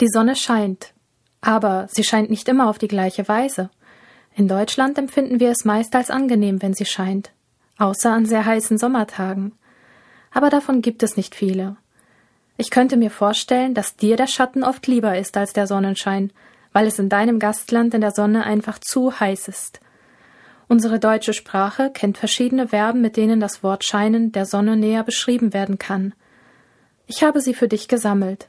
Die Sonne scheint, aber sie scheint nicht immer auf die gleiche Weise. In Deutschland empfinden wir es meist als angenehm, wenn sie scheint, außer an sehr heißen Sommertagen. Aber davon gibt es nicht viele. Ich könnte mir vorstellen, dass dir der Schatten oft lieber ist als der Sonnenschein, weil es in deinem Gastland in der Sonne einfach zu heiß ist. Unsere deutsche Sprache kennt verschiedene Verben, mit denen das Wort scheinen der Sonne näher beschrieben werden kann. Ich habe sie für dich gesammelt.